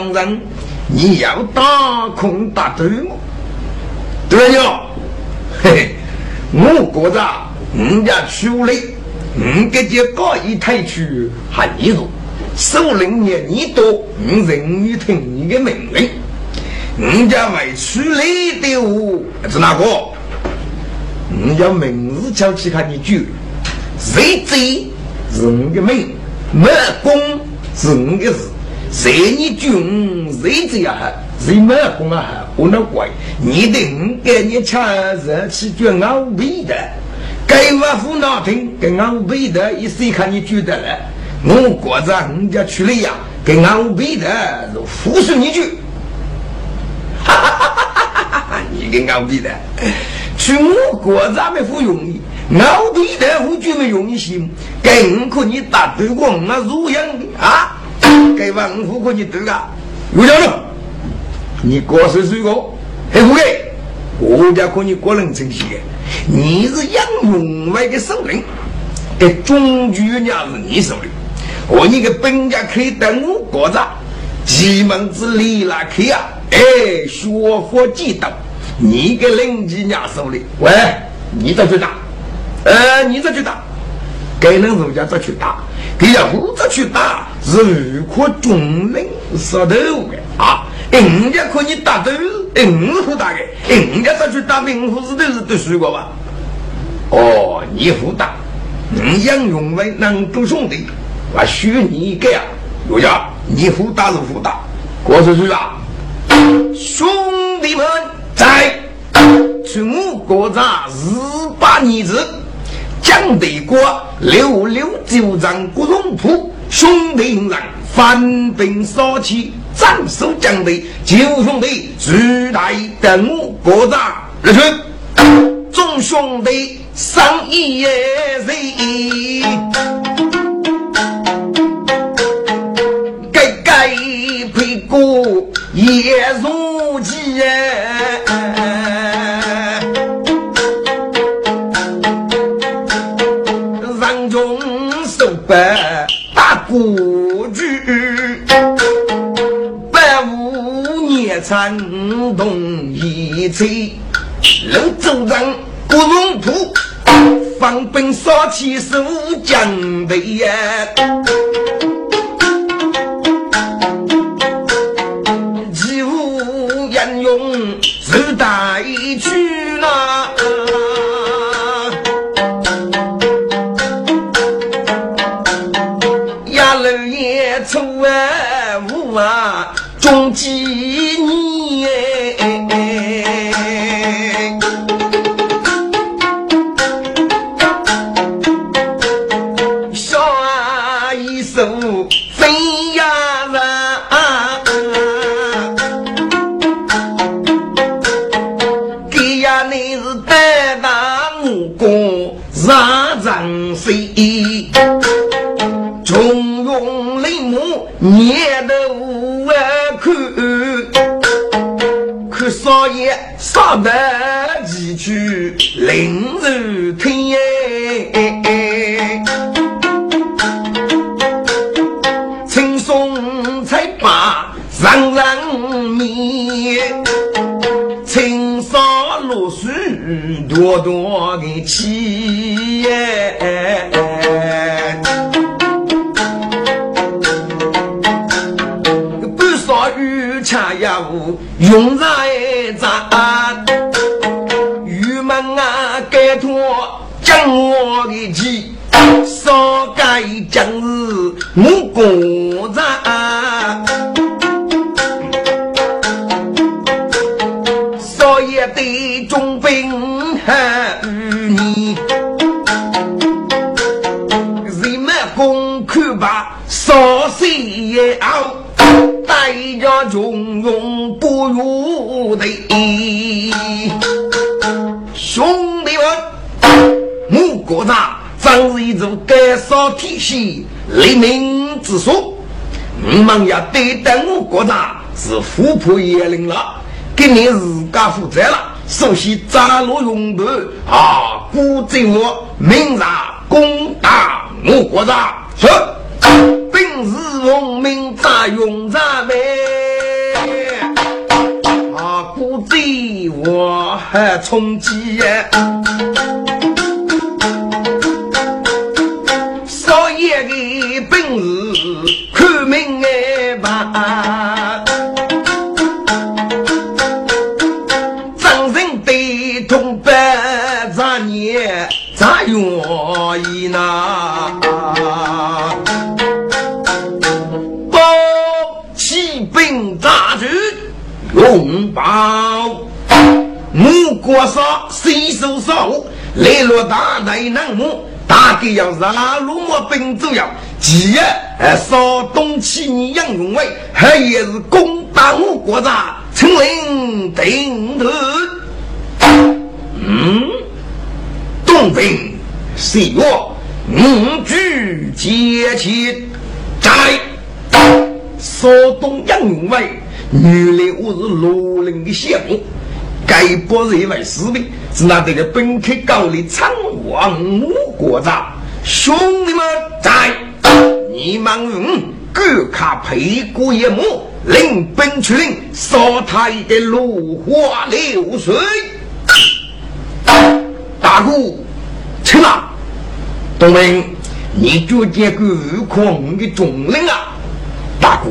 欺我是王上，你要打空打对吗？对了，嘿嘿，我觉着人家出来，你给这高一抬去还你多，首领年你多，我人你听你的命令。人家为出来的我是哪个？人家名字叫起看你句，谁贼是你的命，没功是你的事。谁你军谁贼啊？谁没功啊？我那怪你的给你抢热气卷熬背的，该我胡闹听跟熬背的，一谁看你举得了？我国着人家去了呀，跟熬背的就服侍你句。哈哈哈哈哈哈！你跟熬背的，去我国咱们不容易，熬背的我就没容易行，更可你打对过我如样啊？该王府可你对个，有讲了，你过是谁个？黑不给？我家可你个人称些，你是杨永外的首领，给中举娘是你首领，我你个本家可以等我过着，几门子里拉去啊！哎，学佛几道，你个邻居娘手里，喂，你这去打，呃，你这去打，该人人家这去打，给要不这去打，是如可众人舌头的啊！人家可你打都，人不打的，人家这去打兵虎是都是都输过吧？哦，你不打，你杨永文能够兄弟，我许你一个呀，有家你不打是不打，郭叔叔啊！兄弟们，在中国咱日八年子，蒋德国六六九仗国荣铺，兄弟们翻兵杀气，斩首蒋德，九兄弟举大等我国战日军，众兄弟上一日，该该配过。也如鸡，参动一切，人走人不容土，放兵杀气守江北呀。带去了，呀老爷出啊五啊中几你们要对待我国家是富破严令了，给你自家负责了。首先扎罗用头啊，鼓奏我明日攻打我国家，是。本是农民扎用扎呗，啊，鼓奏我还冲击呀。拥抱，五国上谁手上来落大内南木，大概要让路么兵走要，其二还稍东起你杨永伟，还也是攻打我国家，成领顶头，嗯，东兵。谁我五举接起，在山东杨云伟，原来我是罗林的项目，该不认为士兵是那这个本科高的长王五国长兄弟们在，你们各卡配过一幕，领兵出领，烧他一个落花流水，大哥，去吧。东明，你就见个悟空的众人啊！大哥，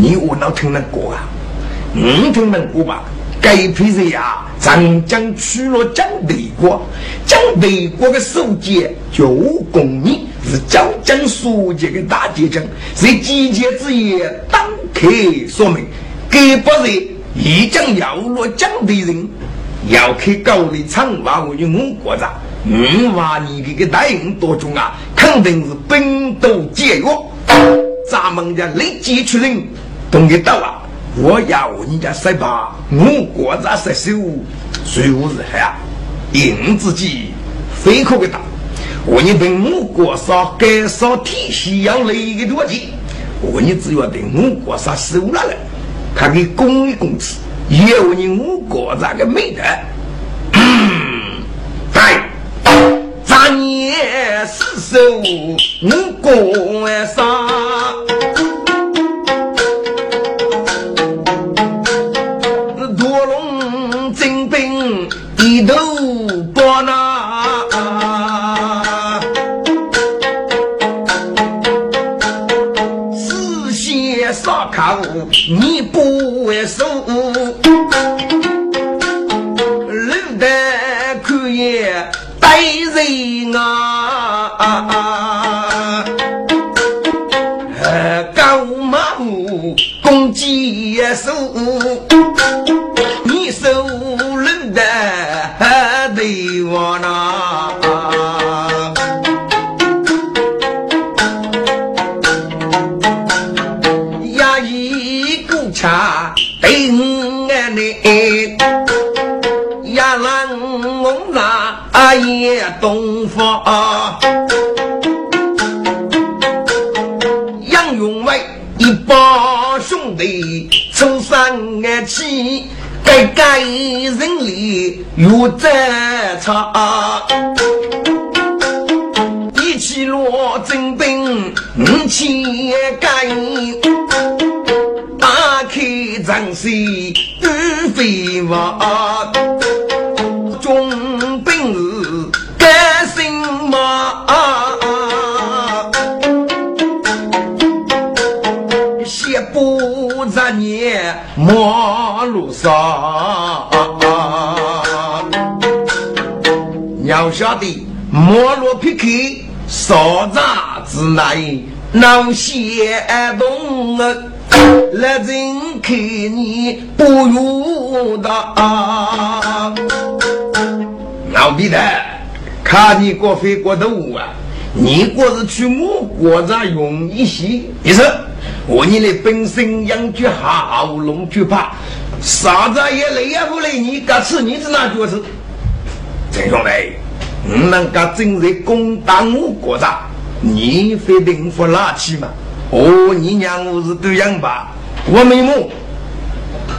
你我能听得过啊？你听得过吧？该批人呀，长江去了江北国，江北国的书记叫公你，是江江书记的大结将，在集结之夜当客说明，该不是已经要落江北人，要去高丽长发我就我国家。五万你这个大营多重啊，肯定是兵多节约。咱们家立即出令，懂得到啊！我要你家十八，我国家十九，谁无是害啊？应自己非可的大。我你等我国上改造体系要来一个多钱，我你只要等我国上收了了，他给公益公司，有你我国家的美德。三年四手我公上，头包拿，四线杀客你不为守。人啊，高马虎攻击手，大爷东方，杨永伟一帮兄弟出山而起，改改人力又战场，一起落征兵五千干，打开战势不飞望。马路上，要晓得马路撇开，少杂之内，能写动啊！来人看你不如他。老逼的，看你过飞过头啊！你过是去我国家用一些，你说。我你的本身养猪好龙就怕，啥子也累也不累，你敢吃你是哪角色？陈兄弟，你能够正在攻打我国家，你非定不拉去吗？哦，你娘我是对样吧？我没木，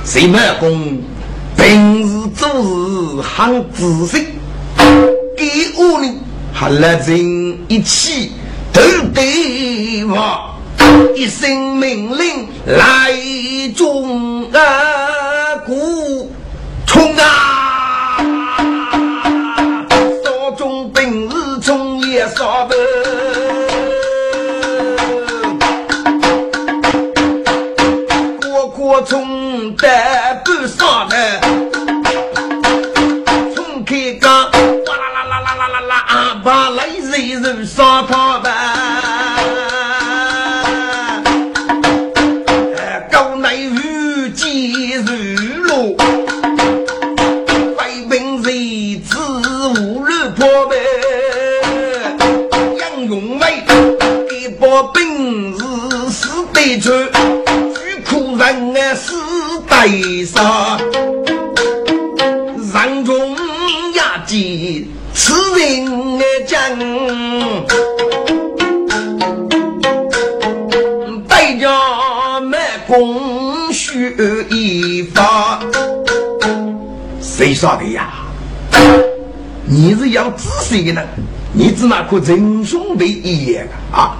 谁没功？平时做事很仔细，给我呢还来人一起都对我一声命令来中啊。要仔细的呢？你只那颗真兄弟一眼啊！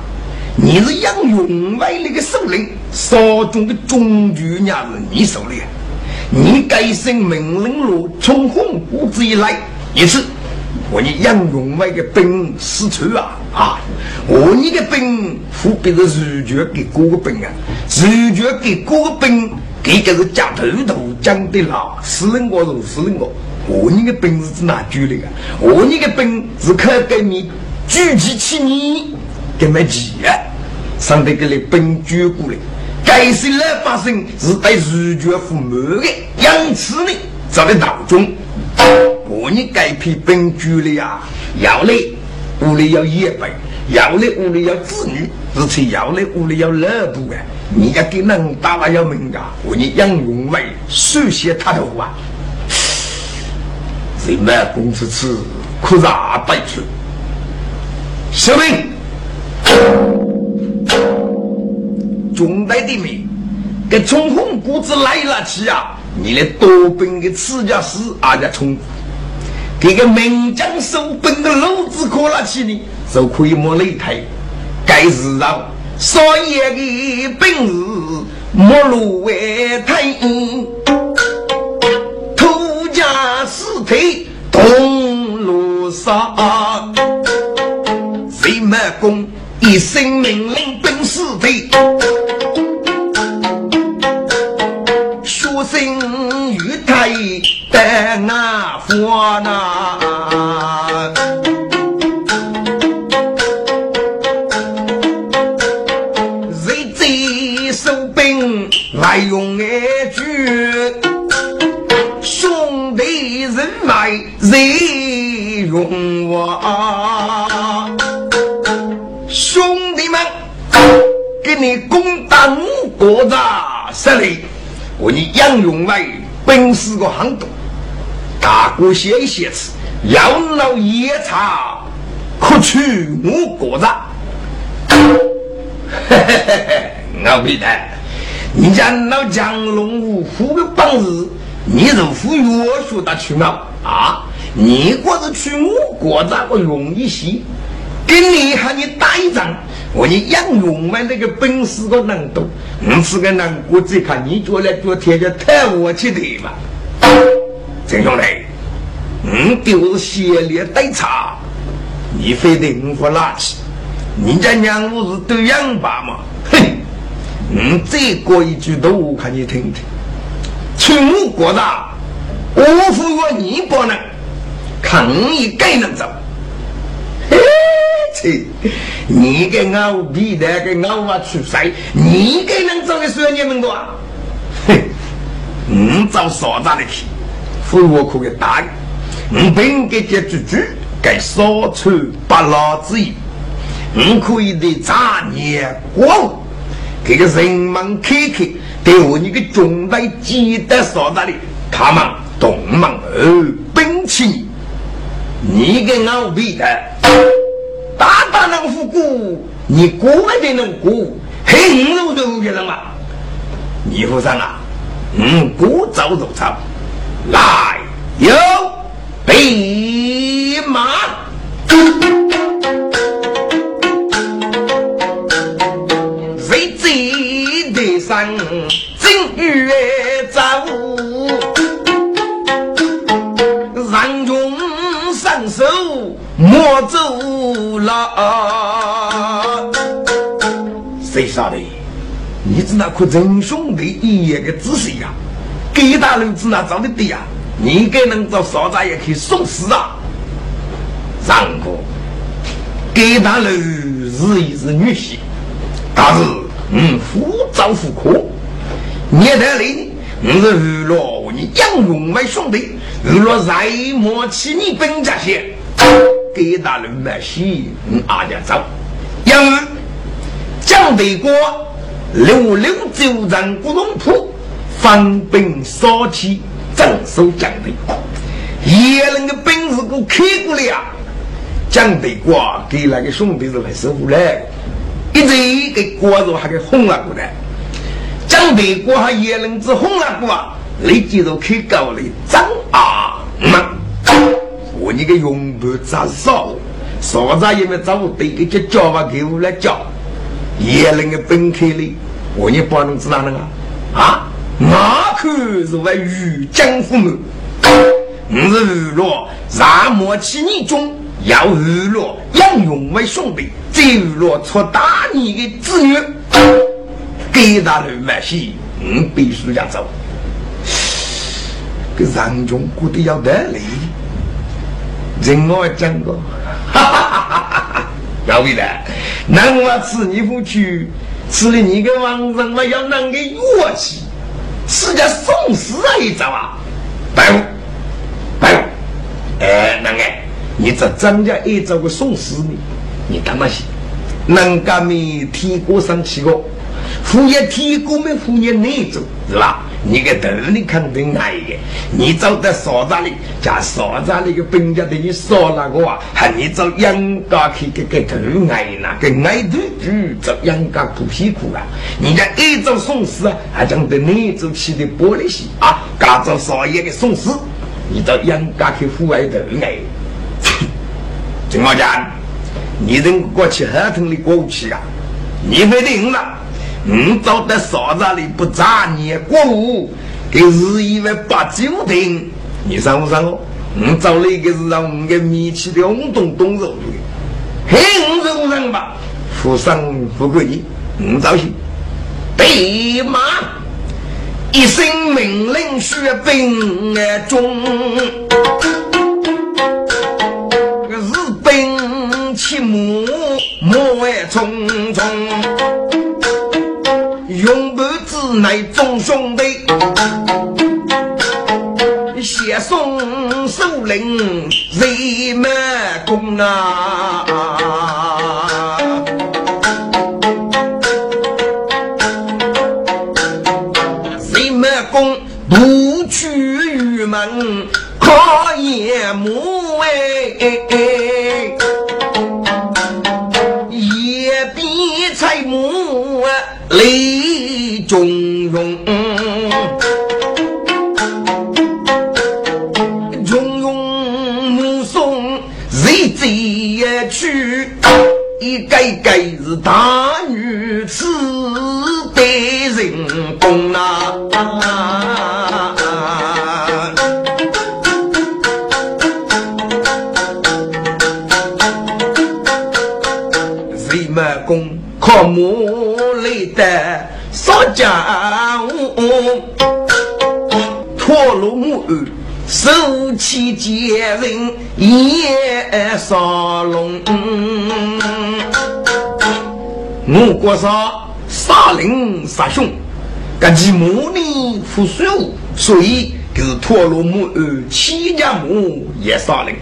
你是杨永伟那个首领，少中的中举也是你手里。你改姓命令路从红谷子以来一次，我你杨永伟的兵死处啊啊！我你的兵分别是主角给各个兵啊，主角给各个兵，这个是夹头头讲的啦。死人我是死人我，我你的兵是哪举的啊？我你的兵是可给你举起起你。跟没急啊！上头给你本举过来，该是老百姓是对儒家父母的，因此呢，在的道中，我你该批本举的呀，要来屋里要爷辈，要来屋里要子女，而且要来屋里要老婆啊！你要给人打了要命啊！我你杨永伟手写他头啊，人们公子吃可咋带去？小兵。中代的命，给冲红谷子来了去啊！你的多兵的刺家师阿家冲，给个名将手本的老子可了去呢，就可以摸擂台。该是让少爷的本事莫入为台，土家尸体东路上，谁没功？一声命令，本事的，学生与太在那佛那，谁在手兵来用谁用我？兄弟们，给你攻打我国家势力，我你杨永伟本是个行动，大哥写一写词，要闹夜叉，可取我国家。嘿嘿嘿嘿，老皮蛋，你家老江龙五虎的本事，你是副岳学的去吗？啊，你国是去我国家个容易些。跟你和你打一仗，我你杨勇们那个本事个能多，你是个能，我只看你做来做天就太我去的嘛。陈兄弟，你就是先烈带茶，你非得我不拉起，你家娘我是对样吧嘛？哼，你再过一句都我看你听听，去我国大，我服我你不能，看你该能走。切！你给我皮带给我娃出塞，你给能找个孙你们多？嘿，你找啥子的去？非我可给打的，你本给这句句该少出八老之意，你可以的杂念过，给个人们看看，对我你个中代记得啥子的，他们动门而兵器。你跟我比的，大大能富过，你过得能过，很肉肉的人嘛。你夫人啊，嗯，过早走早，来有备马，谁记得上正月？走了，谁晓得？你知道可真兄弟一个仔细呀？给大人子那找的对呀？你给能找少杂也可以送死啊！上过，给大人是一是女婿，但是嗯，夫造夫科，你得里我是娱乐你杨勇为兄弟。如若再莫起你本家些，给大人买喜，嗯，阿家走。因为蒋德国六六九人古龙铺，方兵少气，镇守蒋德国。叶人的本事给开过了，蒋德国给那个兄弟是来收服来，一直给国肉还给轰了过来。蒋德国和叶人子轰了过啊。你记住开高了，张啊嘛！我你个用不咋少，啥子也没找对个叫叫法给我来教，也能个分开哩，我你不能知道那个啊？马可是为御江父母，我是娱乐沙漠起你中，要娱乐杨勇为兄弟，再娱乐出大你的子女，给大人买戏，你必须要走。让中过得要得嘞，人我讲过，哈哈哈哈哈！要为了，那我吃你不去，吃了你个王上，我要拿个乐器，是叫送死啊一招啊！白虎，白虎，哎，那个，你这张家一招个送死你，你干嘛去？能干没天过上去过？副业天过没副业内走是吧？你个头你肯定矮的，你走到沙子里，叫沙子里个兵家对你说那个啊，喊你走杨家去给给头矮了，给矮头就走杨家苦屁股啊！人家一走送死啊，还讲对内走起的玻璃心啊，搞走少爷的送死，你到杨家去户外头矮，怎么讲？你人过去合同的过去啊，你没定了。你走在沙子里不扎你过午，给日以为八九天，你上不上哦？你找了一个是让我们给米气的红咚咚肉的，嘿，我上上吧，富上富贵你，你找去，对马一声命令血兵中，日本起马莫爱匆匆。永不之内众兄弟，写送首领人马公啊！人马公不去玉门靠眼目哎，中庸，中庸目送日贼去，一个个是大女子的人工啊！谁么公靠木来的？少家务，托罗木儿，手起接人也杀龙。我国杀杀人杀兄，各其母女负水务，所以就是托罗木儿七家母也杀人。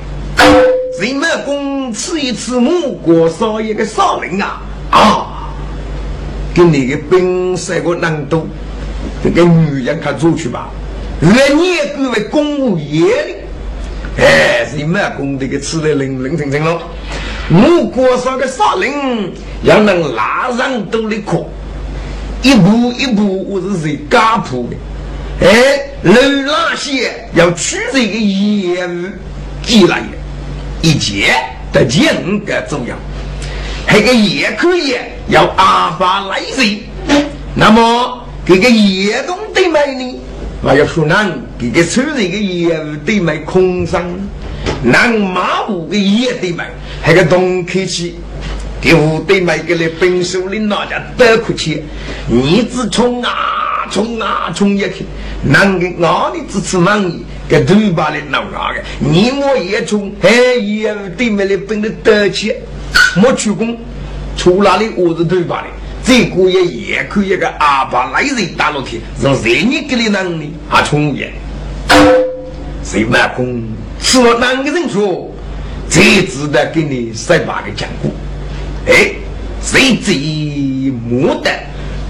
人们公吃一次母国杀一个杀人啊啊！给你个兵三个难度，这个女人看出去吧。越年各为公务员的，哎，是满功的个吃的零零清清喽。我国上的杀人要能拉上都的苦，一步一步我是在家谱的。哎，楼那些要取这个业务进来的，一件的钱个重要。那个也可以要阿发来人，那么这个叶东对买呢？我要说南这个村这个业务对买空商，南马五个也对买，那个东客气，给五对买给了本手里那家多客气，你只冲啊冲啊冲一去，南个哪里只吃忙你，给头把的闹哪个，你我也冲，哎业务对买的本的得起。没出工，出哪里我是头发的。这个也也可以个阿爸来人打落去，让谁你给你能力啊充也。谁满工吃了哪个人说，才值得给你十八个讲过。哎，谁最莫得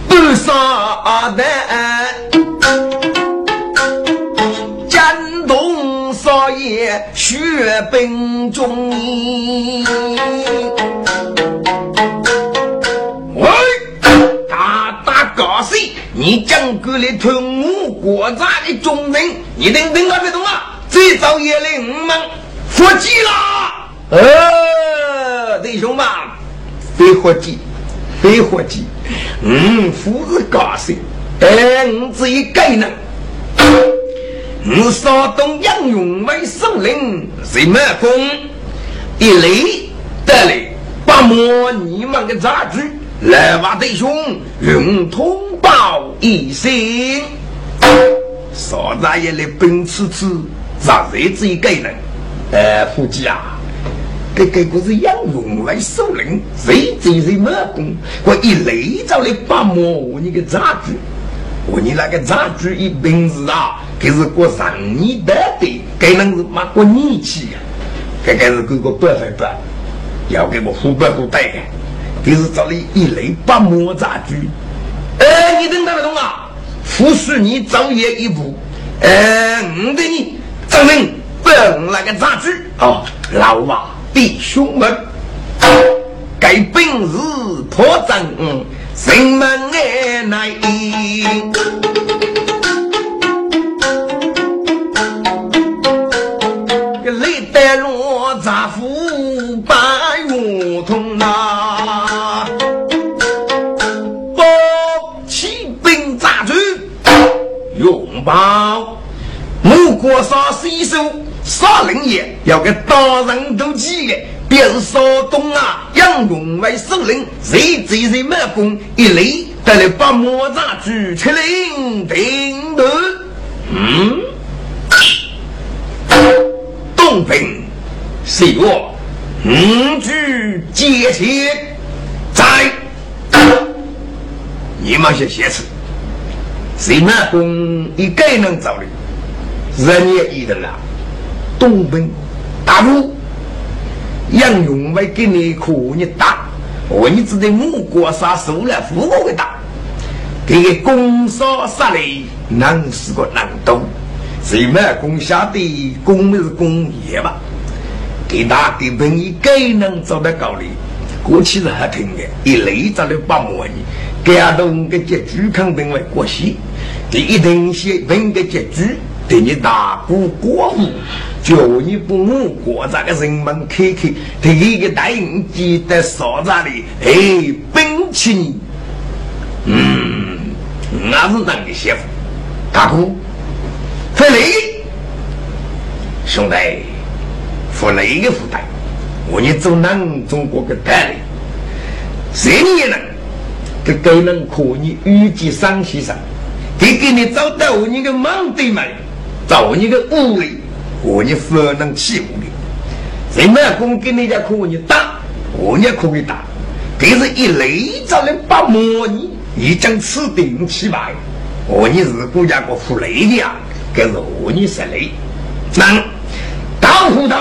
多少的江东少爷血本中。你将过来吞我国家的忠人，你等等啊别动啊！这早夜里我们伏击啦。呃，弟兄们，别活计，别活计。嗯，夫是高兴，哎，我只一个人。我山东杨勇为首领，谁满功？一来得来，把摸你们的杂局。来吧，弟兄，用通报一声。少大爷来奔吃吃，咋日子一个人？哎，夫妻啊，这个不是杨勇来收人，谁最谁马工？我一来就来把摸你个杂局，我你那个杂局一本事啊，可是过上你的的，该能是马过你去呀？这个是给个百分百，要给我副本都带开。就是找你一雷把魔杂局，哎，你等得懂啊？扶持你早夜一步，哎，我对你证明本那个杂局啊，老娃弟兄们，该本事破阵，人们爱来。个雷带落杂夫报，我国杀西手杀人也要给大人都记的，别是山东啊，杨勇为首领，谁贼谁满功，一来得来把魔杖举起来顶头。嗯，东平是我五举接天在，你们些写词。谁南宫一个人走的，人也一人啊。东奔大路，杨勇为给你可你打，我你只得木国杀收了富国的打，给个攻杀杀来，难是个难度。谁满攻下的攻是攻也吧？给他给本一个人走得高的，过去是还听的，一来找了八万年。感动个结局肯定为过喜，第一定是问个结局，对你大鼓过户，叫你不误国家个人民看看，第一个答应记得啥子的，哎，本钱，嗯，那是那个媳妇，大姑，福利，兄弟，福利的福袋，我你做南中国的代理，谁也能。这都能可你预计上先生，给给你找到你个忙对门，找你个屋里，我你不能欺负你。谁满工给你家可你打，我也可以打。这是一雷着的把模拟，已经此定起来。我你是国家个负累的啊，这是我你是累。那大胡头，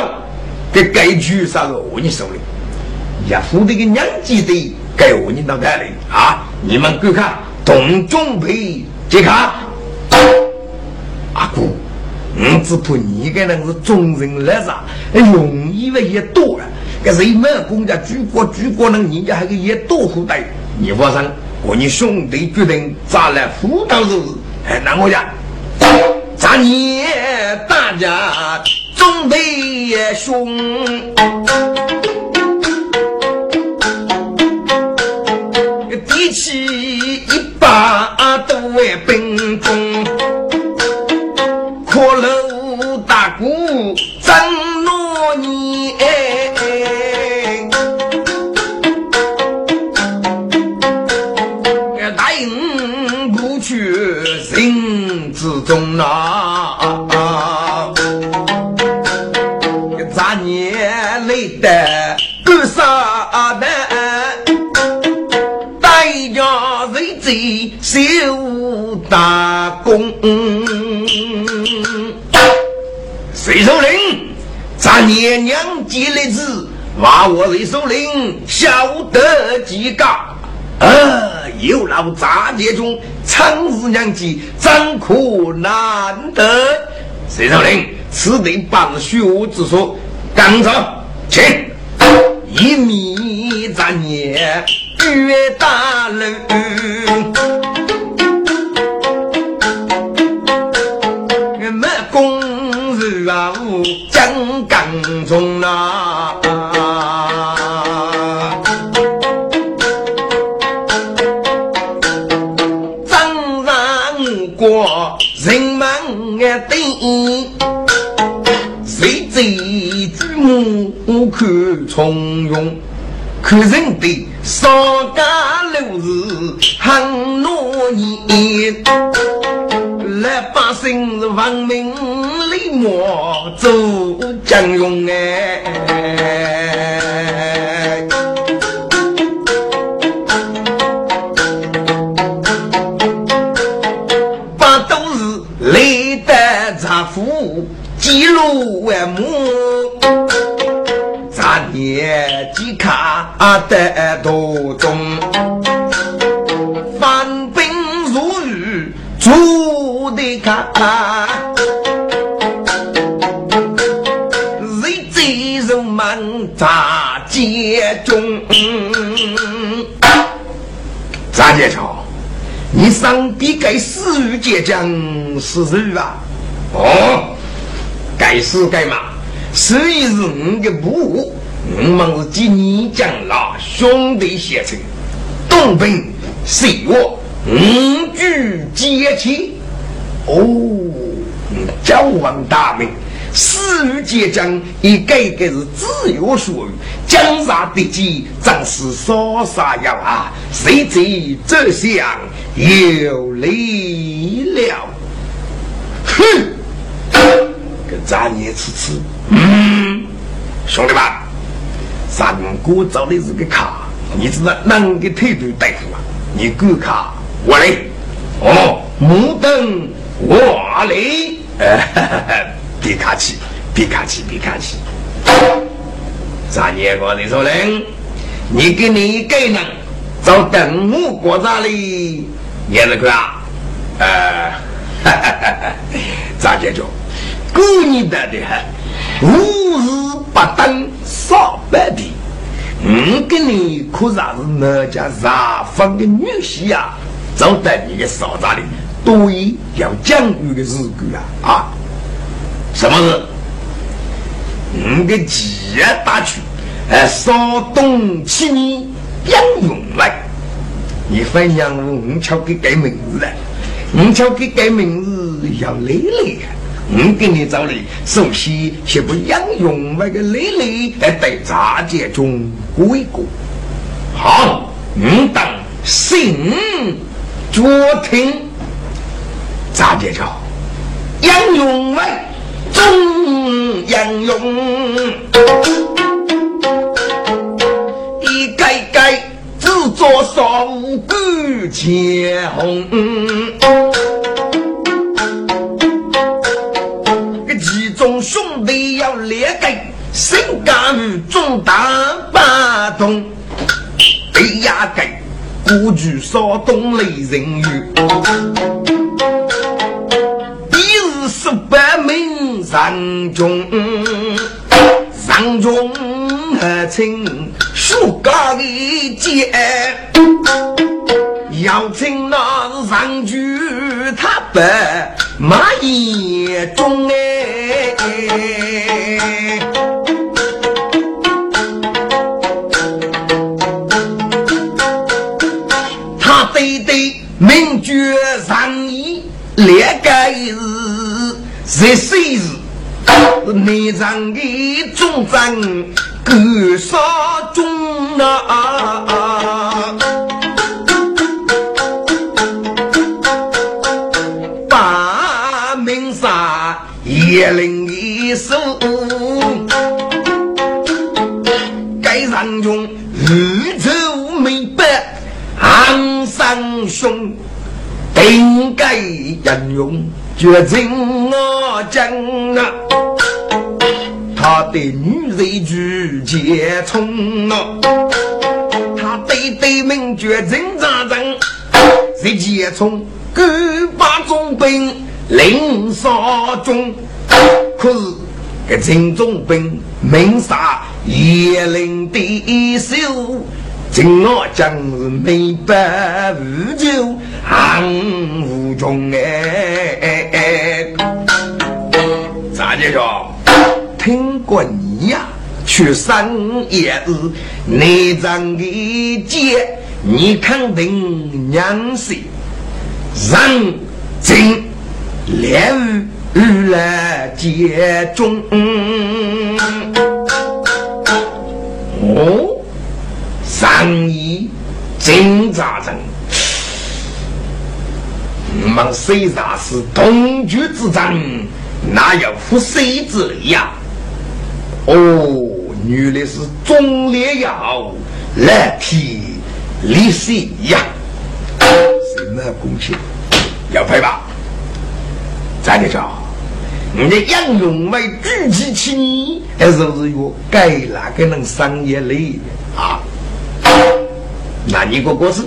这该局啥是我你手里，也负这个两级的。给我你脑袋里啊！你们观看，同准备接卡。阿姑，我只怕你个人是忠人来着，容易的也多啊。可是没公家举国举国人，人家还个也多虎代。你放心，我你兄弟决定咋来辅导日，哎，那我讲，咱年大家准备兄。为兵锋，我隋首领晓得几个？呃，有劳杂杰中，长日娘记，怎可难得？隋首领，此地办学之说，赶走，请一米咱爷岳大人。江刚中啊，举目看从容，看人的上家六日很诺言。来百姓是文明礼貌做将用哎，把都是累得茶夫记录万亩，咱年纪卡得多重，翻兵入狱住。的卡，谁在人们大街中？张杰超，你上边该死于结将是谁啊？哦，该死该嘛，所以是你的部，我们是替你将老兄弟写成，东兵随我五举接起。哦，交王大名，死于结将，一个个是自由所欲，江山的基，正是少杀要啊！谁知这厢有理了？哼！跟咱爷吃吃。嗯，兄弟们，三哥找的是个卡，你知道哪个态度大夫啊？你给卡，我来。哦，木灯。我来，别客气，别客气，别客气。咱爷我的说人，你给你一个人找等我过这里，也是个啊？呃，哈哈哈哈咋解决？过年的的很，五日不等上班的。我跟你可算是那家茶坊的女婿呀，走到你的嫂子里。对，要讲究的日句啊啊！什么是？你的吉儿打去，哎，稍动起你杨勇来。你分杨勇，你瞧给改名字了，你瞧给改名字要累累啊！我给你找来，首先先不杨勇那个累累来在杂节中过一过。好，你等信着听。咋介着？杨勇为中杨勇，一盖盖只做少骨前红。弟要列个，身干于中大八通，哎呀个古句少东雷人语。十八名上中上中和亲树高的街，要请那是上句他不马眼中哎。他对对名绝上衣列个日。这岁日，内藏的忠贞够杀中啊！也令一手，该上中宇宙明白，昂山雄，定该人用。绝情我讲啊，他的女人拒结冲啊，他对对门绝情咋整？谁结冲？各把重兵领杀中，可是这秦中兵名杀叶灵的手。今我将是美白无咎，行无穷哎！咋的说？听过你呀？去三也是内脏的结，你肯定娘是人精练武来接中。哦。上一金扎人，我们虽然是同居之战，哪有夫妻之理呀？哦，原来是忠烈要来替立谁呀？什么公卿要拍吧？再来着，你的杨勇为举起起你，还是不是有该哪个能商业类啊？那你个故事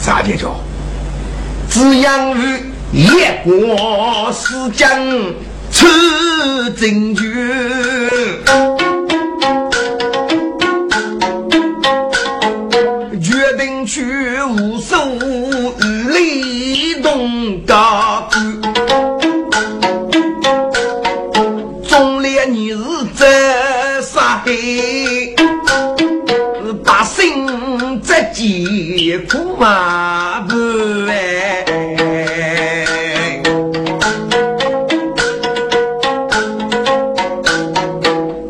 咋的着？只养于夜过时将出征军，决定去无数与李东高，你是在杀黑。疾苦马不哎，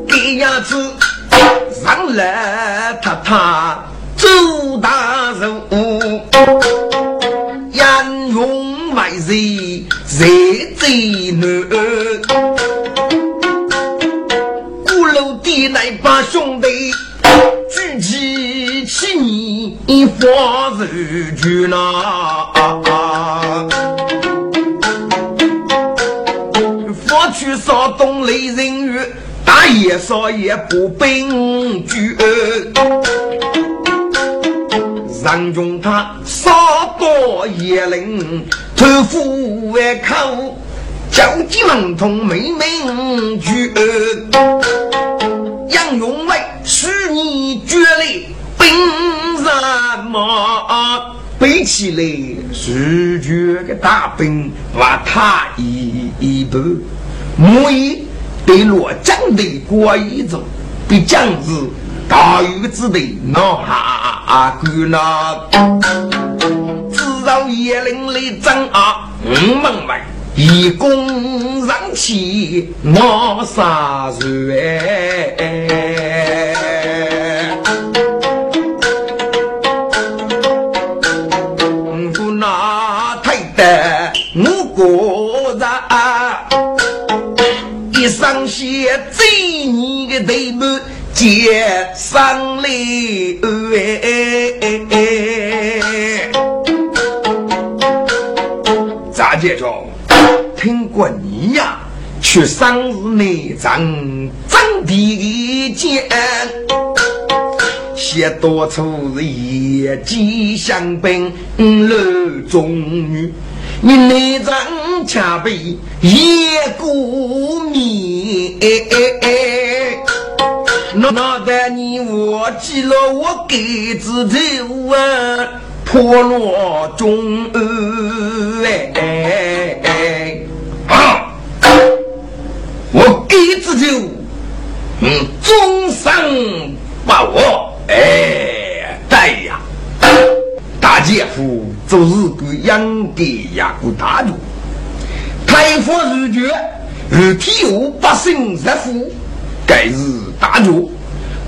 这样子上来他他周大寿，杨勇万岁在最难，一方如巨呐，佛去少东雷人雨，大爷少爷不兵居。人中他杀多野灵，头腹外口，交际文通没名居。杨勇为是你绝力。兵什么背起来？十绝个大兵把他一一步，木一对落江的过一走，比将子大有之地闹哈干呐！知道叶林里争啊，五门外一弓上去我杀人。果一双鞋贼你的头目接上来，咋接着？听过你呀，去上日内张张的见，写多出是一骑相兵六中女。你内脏恰被野过米，脑袋你忘记了我给子头啊，破落中哎，啊，我给子头，嗯，终生把握，哎，对呀。大姐夫做事归养给压过大主，太傅如决，如天下百姓日富，该日大主，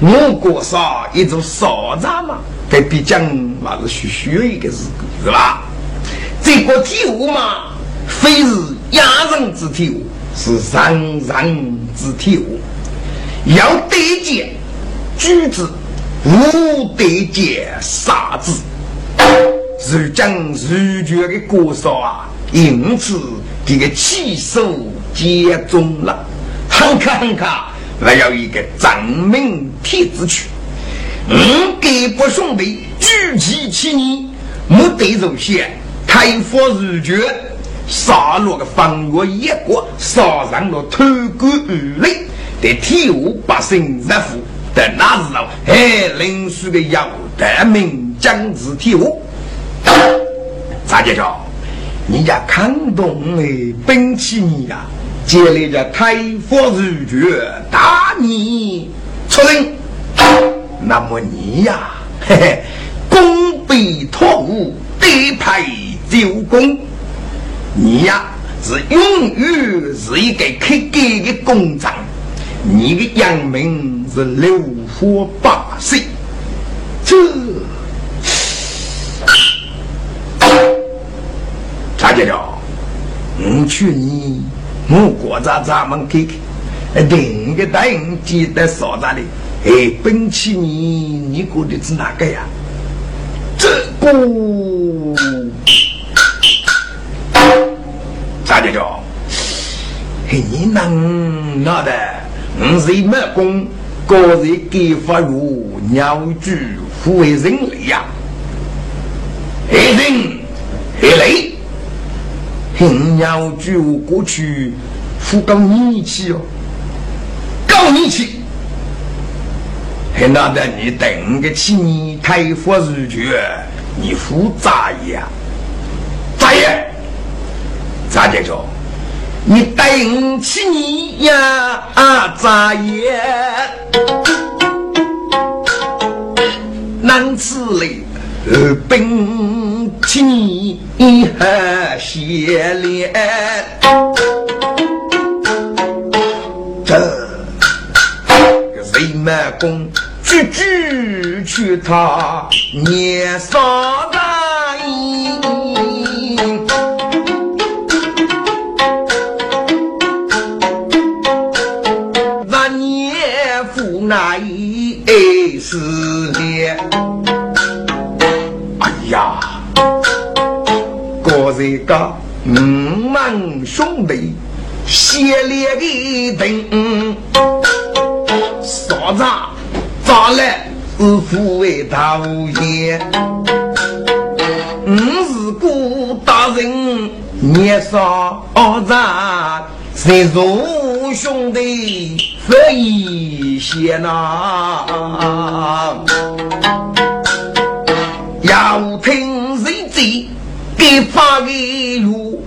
我国上一座少闸嘛，在必将嘛是需需要一个事是吧？这个天下嘛，非是压人之天下，是人人之天下，要对见举子，无对见杀子。如今如绝的国少啊，因此这个气数皆中了。很可很可，还要一个正名帖子去。五给不兄弟聚集起你，目的如下：开发如绝，杀戮个方月一国，杀上了偷官污吏，得体无百姓日富。但那时候，哎，领书的要得名将之体无。咋介绍？你家看懂的本起你呀，接来着太佛如绝打你出人。那么你呀，嘿嘿，功被托物，得派九功。你呀是永远是一个可给的工匠，你的养命是六火八岁，这。大姐了，我去你我国家咱们看看，另一个大人记得啥子的？哎，本起你你过的是哪个呀？这个大姐了，嘿，你能拿的？我是没功，个人给发如鸟居，不为人类呀？黑人，黑雷。平遥举我过去，富高义气哦，高义气。还拿得你等个起你开发如绝，你负咋样？咋样？咋的着？你等起你呀啊咋样？男子嘞，呃本。情和血恋，这人满宫句句去他年少大意，那年父那一是年，哎呀！这个五门兄弟协力的等，嫂子咋来是父为他无言。五是顾大人年少儿子，谁做兄弟分一些呐？要听谁在？给发给如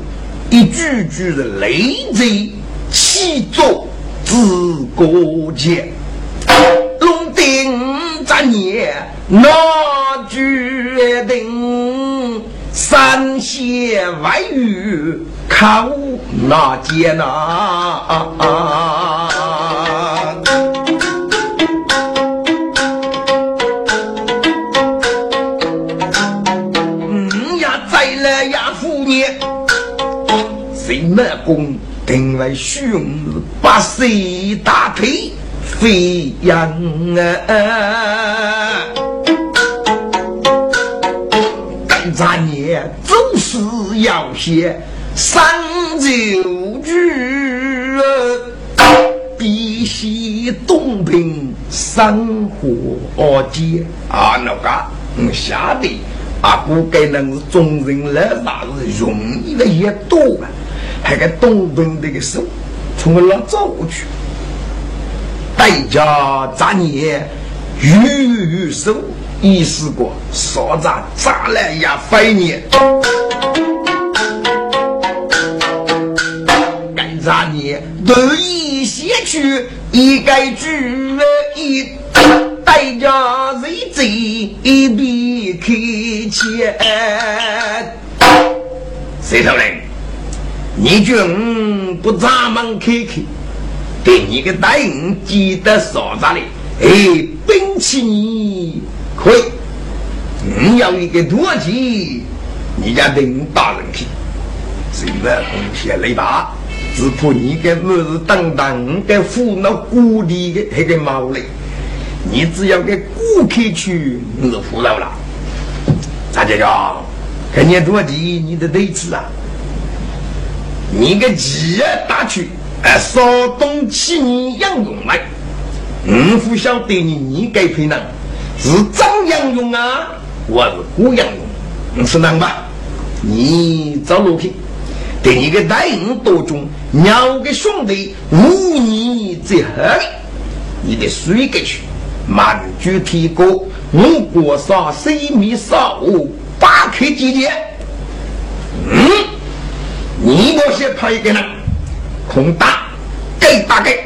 一句句的累赘，气作自国节。龙鼎这年那决定，三县外语靠那艰难。满宫定为雄八岁大腿飞扬啊！干杂年总是要写三九句，必须东平生活节啊！那个，我下的啊，估计能是众人来那是容易的也多啊，还个东奔这个手从我那走过去，代价砸年玉手一试过，说砸砸来也费年。那年得意写去一概句一代家人贼一笔开钱。石头人，你君不砸门开开，给你个大人记得嫂子里，哎，兵器你可以。你要一个多钱，你家领大人去，谁来贡献雷达？只怕你个末日等等，个胡闹孤立的那个毛嘞！你只要给顾客去，你就胡闹了。张姐姐，看你多地，你的对子啊！你个鸡儿打去，哎，稍动起你养用来，我不晓得你你该配哪？是张杨用啊，我是顾养用，你是哪吧？你找路去。对你个大人多忠，鸟个兄弟无你最恨，你得水过去，满句提高，我国杀水米少，八克几件。嗯，你我先派一个人，空打给打给，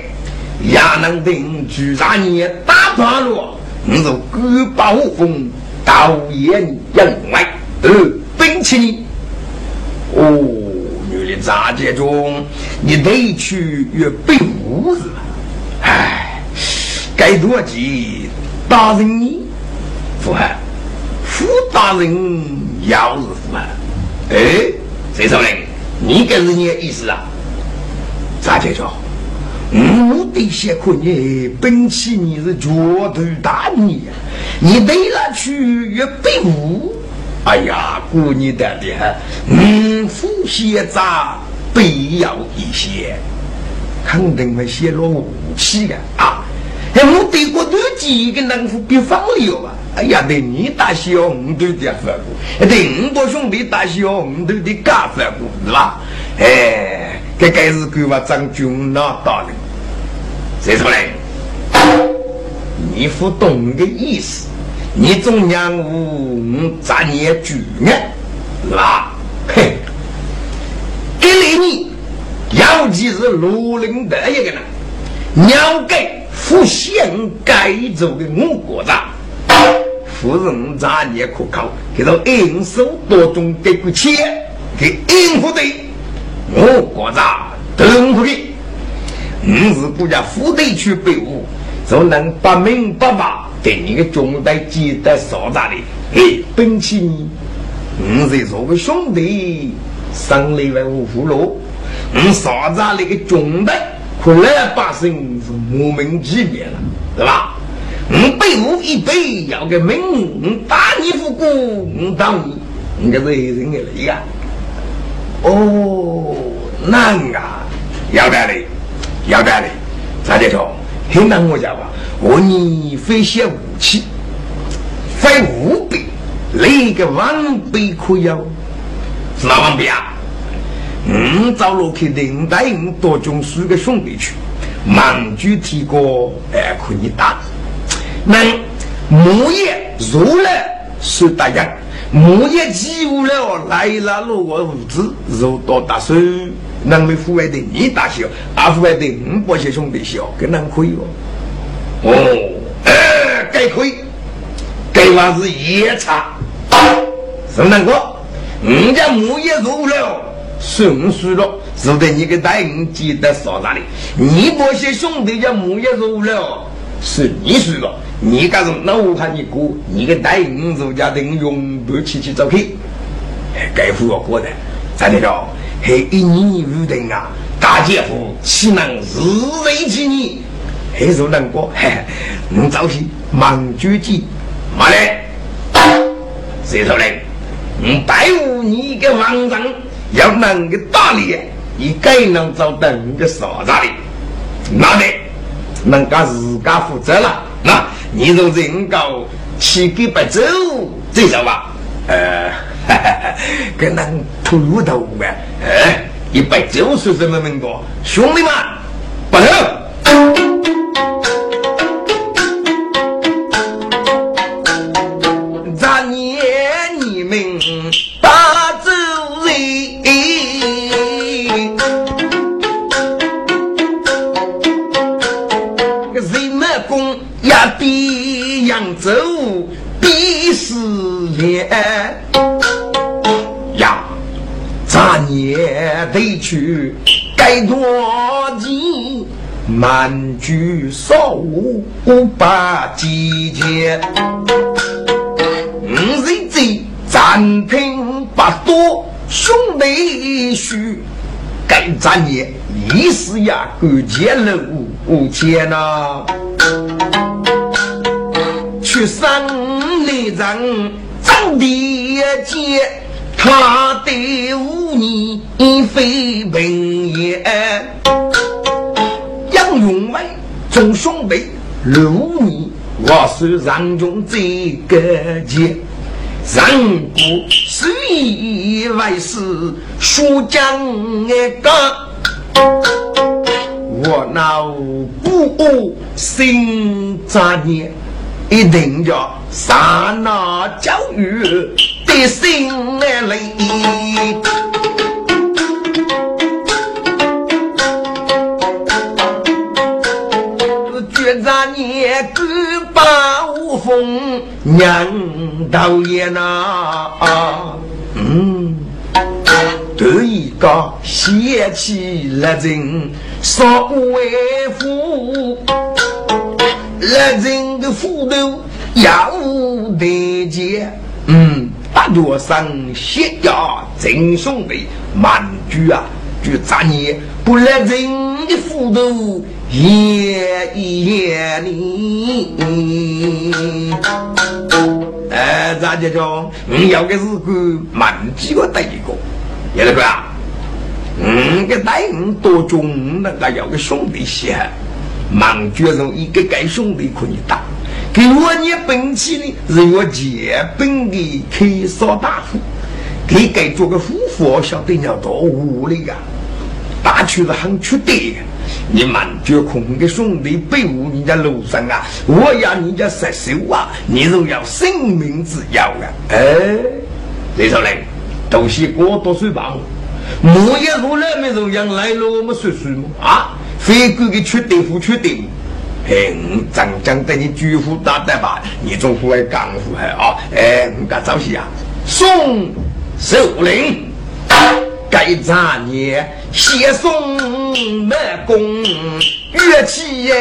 也能定居啥年打八路，你就各保风，导演人外，呃，兵器哦。杂界中，你得去越北屋子。哎，该多吉，大人你符合，副大人要是符合。哎，这种人，你这是你的意思啊？咋解决？我得先看你本期你是绝对大逆呀，你得了去越北屋。哎呀，姑娘的的，嗯，富先杂必要一些，肯定会泄露武器的啊！哎，我对过多几个能夫别放了吧？哎呀，对你大小我都得反过，对五个兄弟大小我都得干反过，是吧？哎，这该是给我张军拿大人，谁说嘞？你不懂个意思。你中央五杂念主呢，是吧？嘿，给了你，尤其是罗林德一个人，要给复现该走的我国家，夫人杂念可靠，给到应手多种给个钱，给应付的，我国家都应付的。你是国家副队去备武，就能不明不白。给你个中队记得少咋的？哎，本起你，我是做个兄弟，生里万五福禄，我少咋那个中队，可来百姓是莫名其妙了，对吧？我背负一杯要个命，你打你不过，你打你，你这是人的累呀？哦，难啊，要得嘞，要得嘞，咋的说？听到我讲吧。我你非些武器，非五百，那个万倍可要？哪万倍啊？嗯，找罗去领带五多种书个兄弟去，满具提高还可以打。那木叶如来是大家，木叶起无了来了，如果物资肉多大手，能没户外的你大小，阿户外的五百些兄弟小，跟能可以哦。哦，呃，该可以，该话是夜叉，宋大哥，人家木叶如了，顺输了，是得你个大人记得啥子的？你这些兄弟家木业入了，是你输了，你干什么？那我看你哥，你个大人入家等永不起去走去，该付我过的，咋的着？还一年无定啊，大姐夫岂能日为其你？黑手难过，嘿，你早起忙绝技，妈嘞，谁头嘞，你带我你一个王上，要能够打理，你该能找到你的所在的？那得能干自家负责了。那你就人高，起给不走，这晓吧？呃，跟那秃头啊，哎，一百九十什么民国兄弟们，不走。咱年得去该多钱？满居少五百几钱，五日子暂凭不多，兄弟须该咱年一时呀，够钱了五千呐。去山里人长地界，他的五年非平也。杨永伟众兄弟六年，我是人中这个杰。人不是以为是书将一个，我那不心杂念。一定叫刹那教育的心来觉着你孤把无风娘导演呐，嗯，对一个邪气来人少为父。来人的斧头要得见，嗯，大多上血压真兄弟，满句啊，就咱也不来人的斧头也也你。哎，咱就叫你要个是个满几个带一个，也那个啊，嗯，个带五多种，那个要个兄弟些。忙决中一个该兄弟可以打，给我你本气的是我结本的开少大夫，给该做个夫妇晓得要多无力啊！打去是很缺德，你满决空的兄弟背误人家路上啊！我要你家杀手啊！你若要生命之忧啊！哎，李少林，东西过多水棒，我也如来没容样来了，我们说说嘛啊！非哥的缺点不缺德，嘿，张张等你举斧打得吧，你总不会干活还啊？哎，我干早些啊！送首领，该咱年先送满弓，乐器也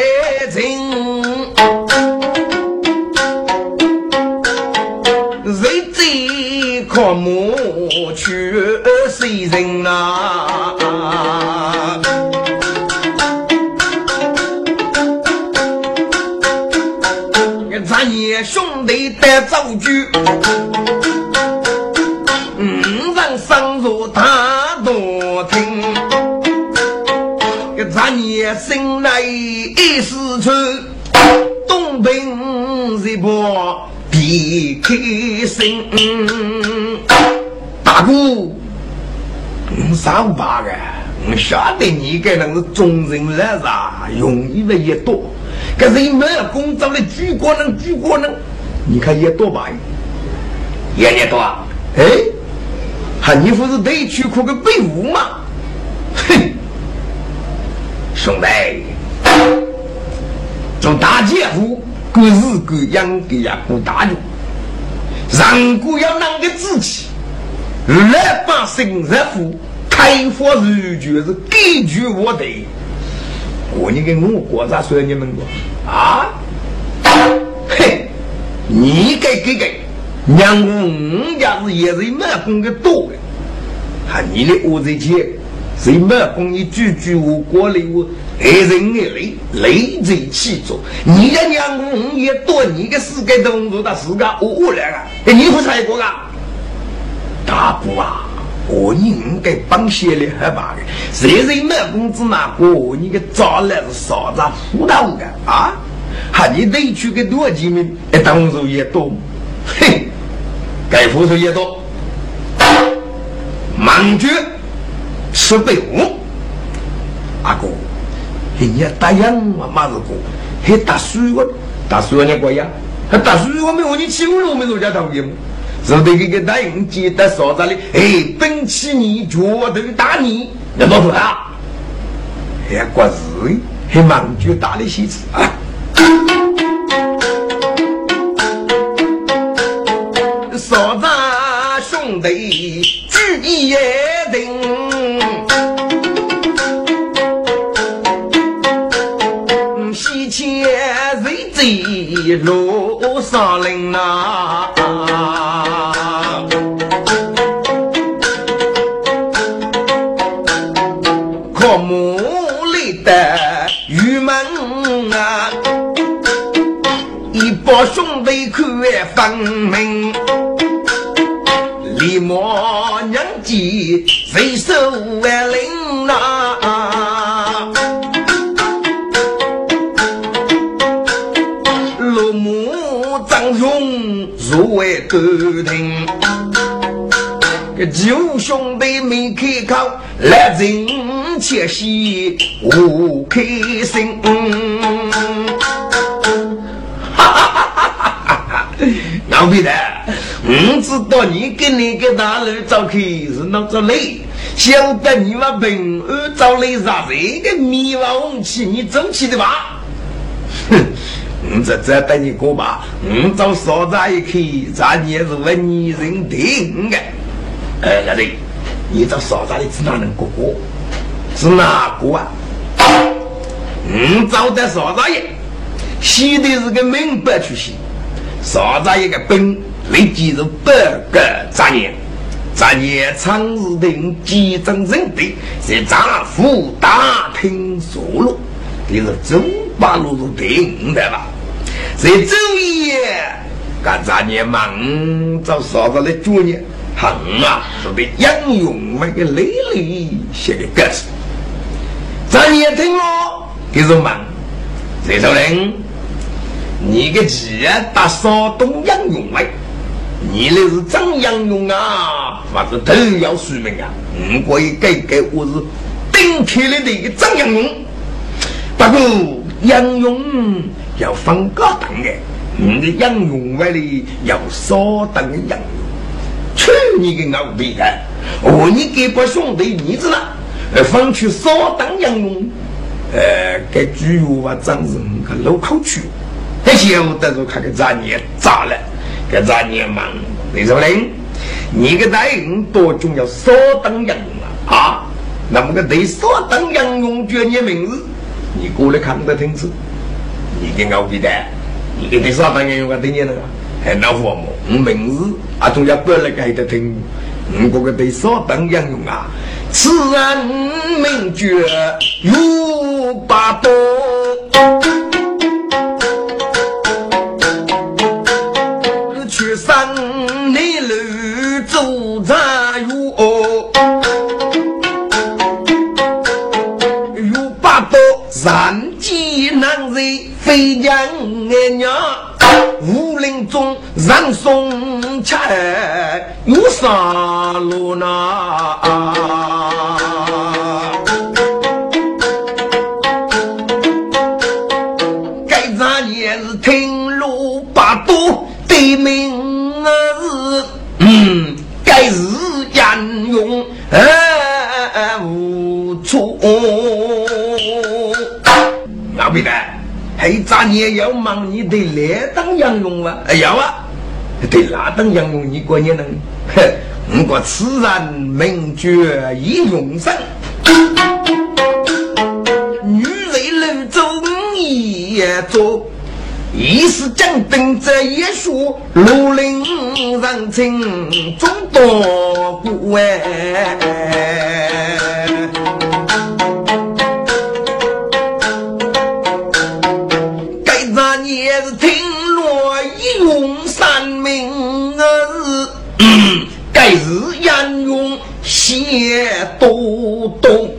精，谁最可莫去谁人啊？造句，五人生入大多听。咱也生来一时出，东平一波别开心。大哥，你上八个，我晓得你个人是中人来啥，容易的也多。可是你没有工作的举国人，举国人，你看也多吧？也也多啊！哎，还你不是得去哭个被窝吗？哼，兄弟，做大姐夫，各日各样的呀，不大用。人国要啷个志气？老百姓日富，开发如就是给予我的。我你跟我国咋说你们过啊？嘿，你给给给，娘我我家是也是满工的多的，还你的我这钱是满工你句句我过来我爱人爱累累在其中，你的娘我我也多，你的世界动作的世界我来啊！哎，你不猜过啊？大姑啊！我你应该帮些的好吧？谁人买工资拿过？你个早来是啥子糊涂的啊？还你得去个多几名，一当入也多。嘿，该付出也多。忙绝吃北五，阿哥，人家答应我马子哥，还打水我，打水我你过呀？还打水我没我你欺负了我们人家讨厌吗？是得给个答应记得说着的，哎，本起你绝对打你，要多少啊？还过日，还忙绝打的戏子啊！嫂子兄弟聚一定，西迁人在路上林呐，分明。李莫娘记谁手万灵呐？罗母张勇入为歌厅，个九兄弟没开口，来人切西无开心。老皮的。我知道你跟那个大佬找去是闹着累，晓得你把平安找来啥这个迷惘红气，你争气的吧？哼，我这这等你过吧。我找少杂一去，咱也是为女人定的。哎，老弟，你找少杂的是哪能过过？是哪个啊？我找的少杂爷，写的是个明白出息，少杂爷个本。立即是八个杂年，杂年长日定集中人地，在丈夫大厅坐落，这是中八路是定的吧？在周夜，干杂年忙找啥子来做呢？哼啊，说的杨勇那个累累写的歌词，杂年听我，就是忙，这种人，你个鸡啊，打少东杨勇来。你那是张杨勇啊，反正都要说明啊！我可以改改，我是顶天立地的张杨勇。不过杨勇要分高档的，你的杨勇外里要少等的杨勇。去你个牛逼的！我你给把兄弟儿子了，放去少等杨勇。呃，该主要啊，张人个路口去，那晓得着看个咱也咋了？这咱年忙，李守林，你个大人多重要，少等杨勇啊！啊，那么个对少等杨勇叫你名字，你过来看得清楚。你给我记得，你给对少等杨勇啊，对你那个还恼火么？我名字啊，总要过来改得听。我这个对少等杨勇啊，此人名绝有八多。山鸡难人飞将爱娘，武林中人送钱有啥路呢？该咱也是听路八多的名字，嗯，该是杨勇无错。老皮的，黑咱也要忙你的哪当杨勇啊？哎要啊，对哪当杨勇你过年能？哼，我过此人名绝已永生，女人路中也走，一是将兵这一说，绿林人情中多不哎。是杨勇写多多，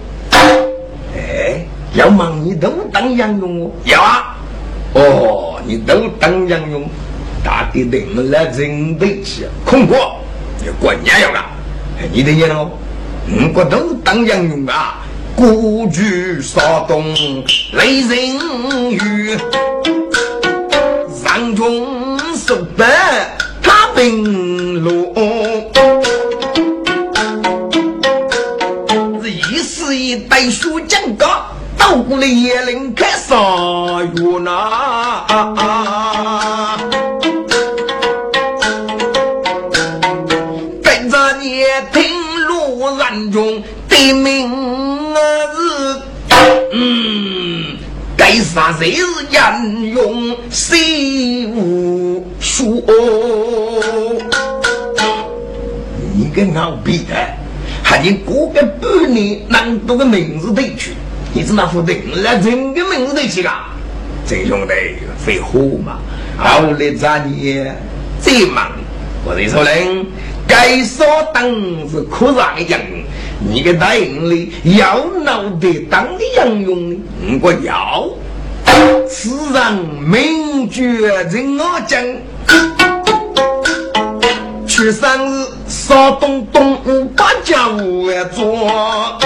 哎，要忙你都当杨勇哦，要啊，哦，你都当杨勇，大的定了真得起，空过你过年要啊？你的言哦，我都当杨勇啊，孤举骚动雷人雨，上中守本他兵路，是一时一代书讲高。到过了也能开杀月呐，跟着你听路人中的名字，嗯，该杀谁是英勇谁无数？你跟我比的，还你过个半年，能多个名字得去？你是那副定了整个名字都起个，这兄弟废话嘛！好来咱年再忙，我这说人该说当是可让人，你个大营里要闹得当的杨勇，我要此人名绝人我讲，去生日少东东八家五万做。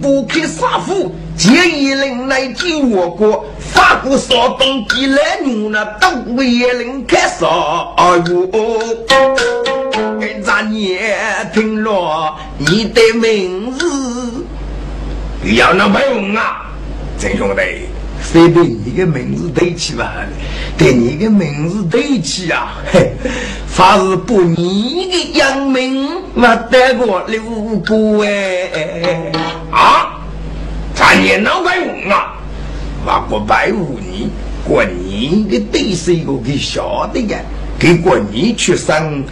不开杀夫，借一人来救我国。法国少东几来牛那东北一人开杀哟！咱也听了你的名字，要那没用啊，真兄弟，非得你的名字对起吧？对你的名字对起啊！嘿，凡是不你的杨名，我得过六个哎。啊！咱也能白问啊！我不白问你，过你的对手我给晓得呀，给过你出生，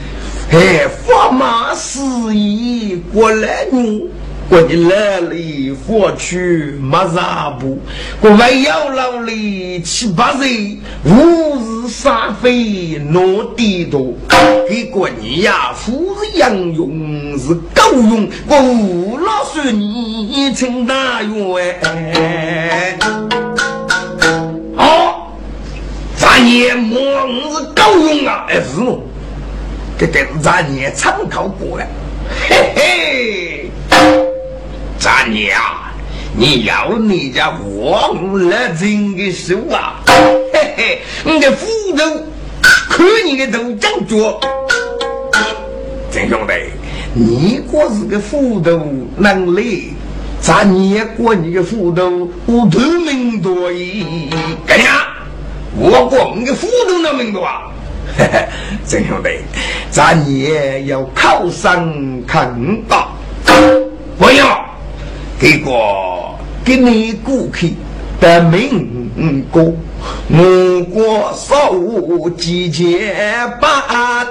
哎，驸马事业过来女。过你来里过去没啥步，我还要老里七八岁，五日三飞落地多。给过你呀，夫是杨勇是狗勇，我无老说你成大元。好，咱也莫是狗勇啊，哎是么？这这咱也参考过了，嘿嘿。咱娘，你要你家忘了真的手啊！嘿嘿，你的斧头，看你的头长脚。真兄弟，你过是个斧头能力，咱娘过你的斧头我多命多矣。干娘，我过你的斧头能命多啊！嘿嘿，真兄弟，咱娘要靠山看大，不要。这个给你过去的名歌，我国少几千八，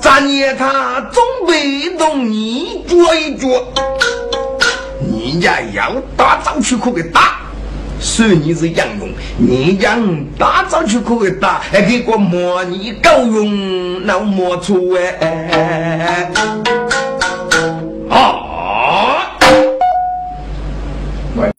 咱也他总被动你捉一捉，你家要打早去可给打，说你是杨勇，你家打早去可给打，还给个模拟够用，那没错哎。